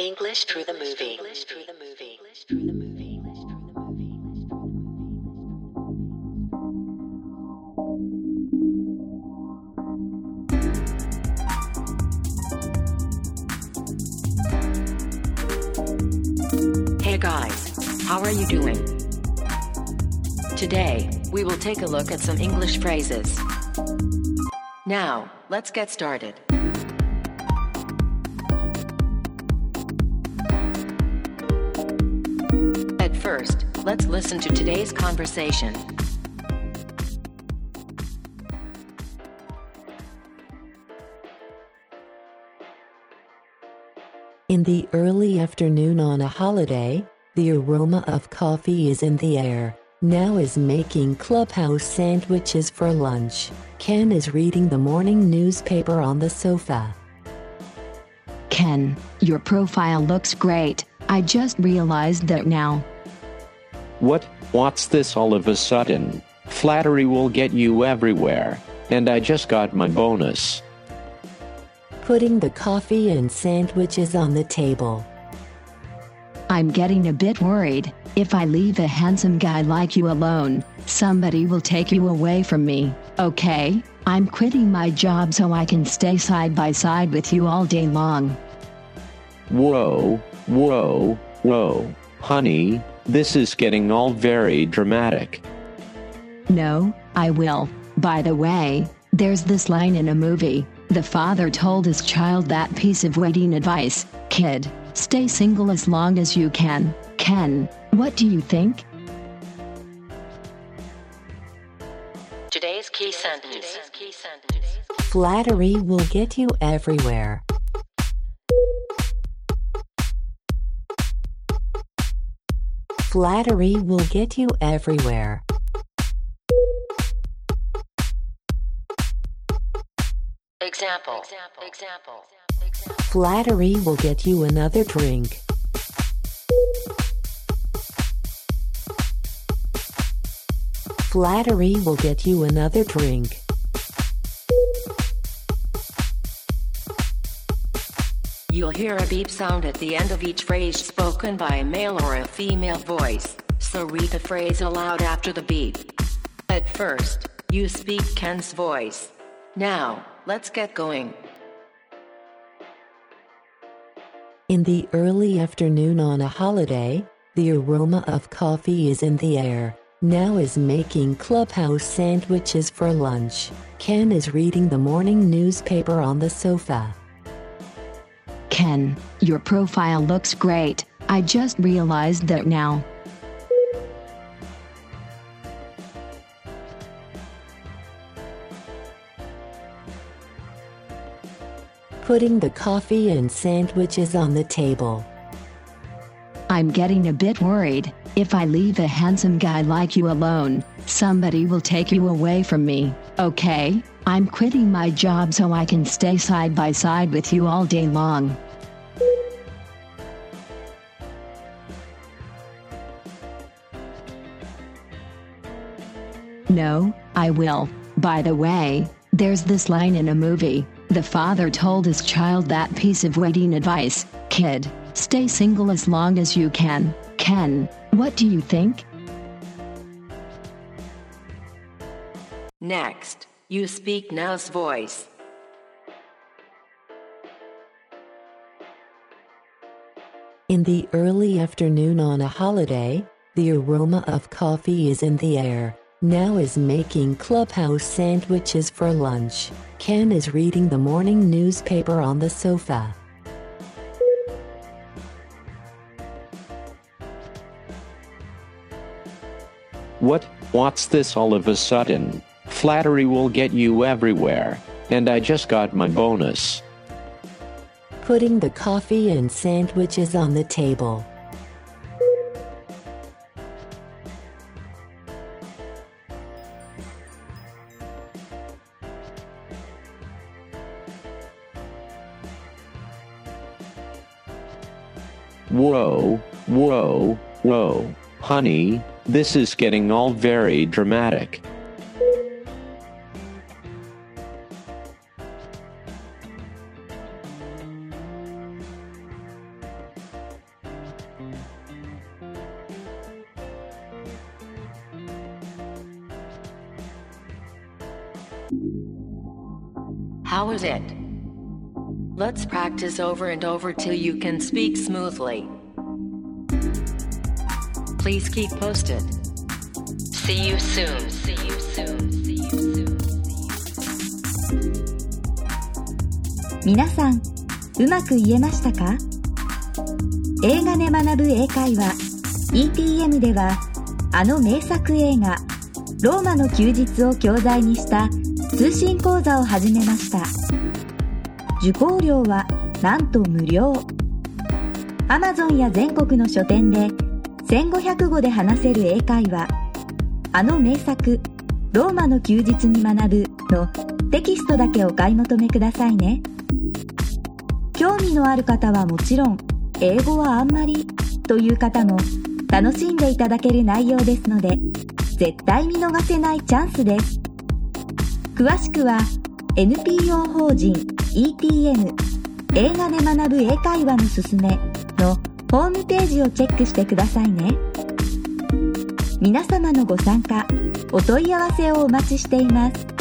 English through the movie. English through the movie. English through the movie. Hey guys, how are you doing? Today, we will take a look at some English phrases. Now, let's get started. First, let's listen to today's conversation. In the early afternoon on a holiday, the aroma of coffee is in the air. Now is making clubhouse sandwiches for lunch. Ken is reading the morning newspaper on the sofa. Ken, your profile looks great. I just realized that now. What? What's this all of a sudden? Flattery will get you everywhere. And I just got my bonus. Putting the coffee and sandwiches on the table. I'm getting a bit worried. If I leave a handsome guy like you alone, somebody will take you away from me, okay? I'm quitting my job so I can stay side by side with you all day long. Whoa, whoa, whoa. Honey, this is getting all very dramatic. No, I will. By the way, there's this line in a movie. The father told his child that piece of wedding advice Kid, stay single as long as you can. Ken, what do you think? Today's key sentence. Flattery will get you everywhere. Flattery will get you everywhere. Example. Example. Example. Flattery will get you another drink. Flattery will get you another drink. You'll hear a beep sound at the end of each phrase spoken by a male or a female voice, so read the phrase aloud after the beep. At first, you speak Ken's voice. Now, let's get going. In the early afternoon on a holiday, the aroma of coffee is in the air. Now is making clubhouse sandwiches for lunch. Ken is reading the morning newspaper on the sofa. Ken, your profile looks great. I just realized that now. Putting the coffee and sandwiches on the table. I'm getting a bit worried. If I leave a handsome guy like you alone, somebody will take you away from me, okay? I'm quitting my job so I can stay side by side with you all day long. No, I will. By the way, there's this line in a movie. The father told his child that piece of wedding advice Kid, stay single as long as you can. Ken, what do you think? Next, you speak now's voice. In the early afternoon on a holiday, the aroma of coffee is in the air. Now is making clubhouse sandwiches for lunch. Ken is reading the morning newspaper on the sofa. What? What's this all of a sudden? Flattery will get you everywhere. And I just got my bonus. Putting the coffee and sandwiches on the table. Whoa, whoa, whoa, honey, this is getting all very dramatic. How is it? Let's practice over and over till you can speak smoothly. Please keep posted. See you soon. See you soon. See you soon. 皆さん、うまく言えましたか映画で学ぶ英会話 ETM ではあの名作映画「ローマの休日」を教材にした通信講座を始めました受講料はなんと無料。Amazon や全国の書店で1500語で話せる英会話。あの名作「ローマの休日に学ぶ」のテキストだけお買い求めくださいね。興味のある方はもちろん英語はあんまりという方も楽しんでいただける内容ですので絶対見逃せないチャンスです。詳しくは NPO 法人 ETN 映画で学ぶ英会話のすすめのホームページをチェックしてくださいね。皆様のご参加お問い合わせをお待ちしています。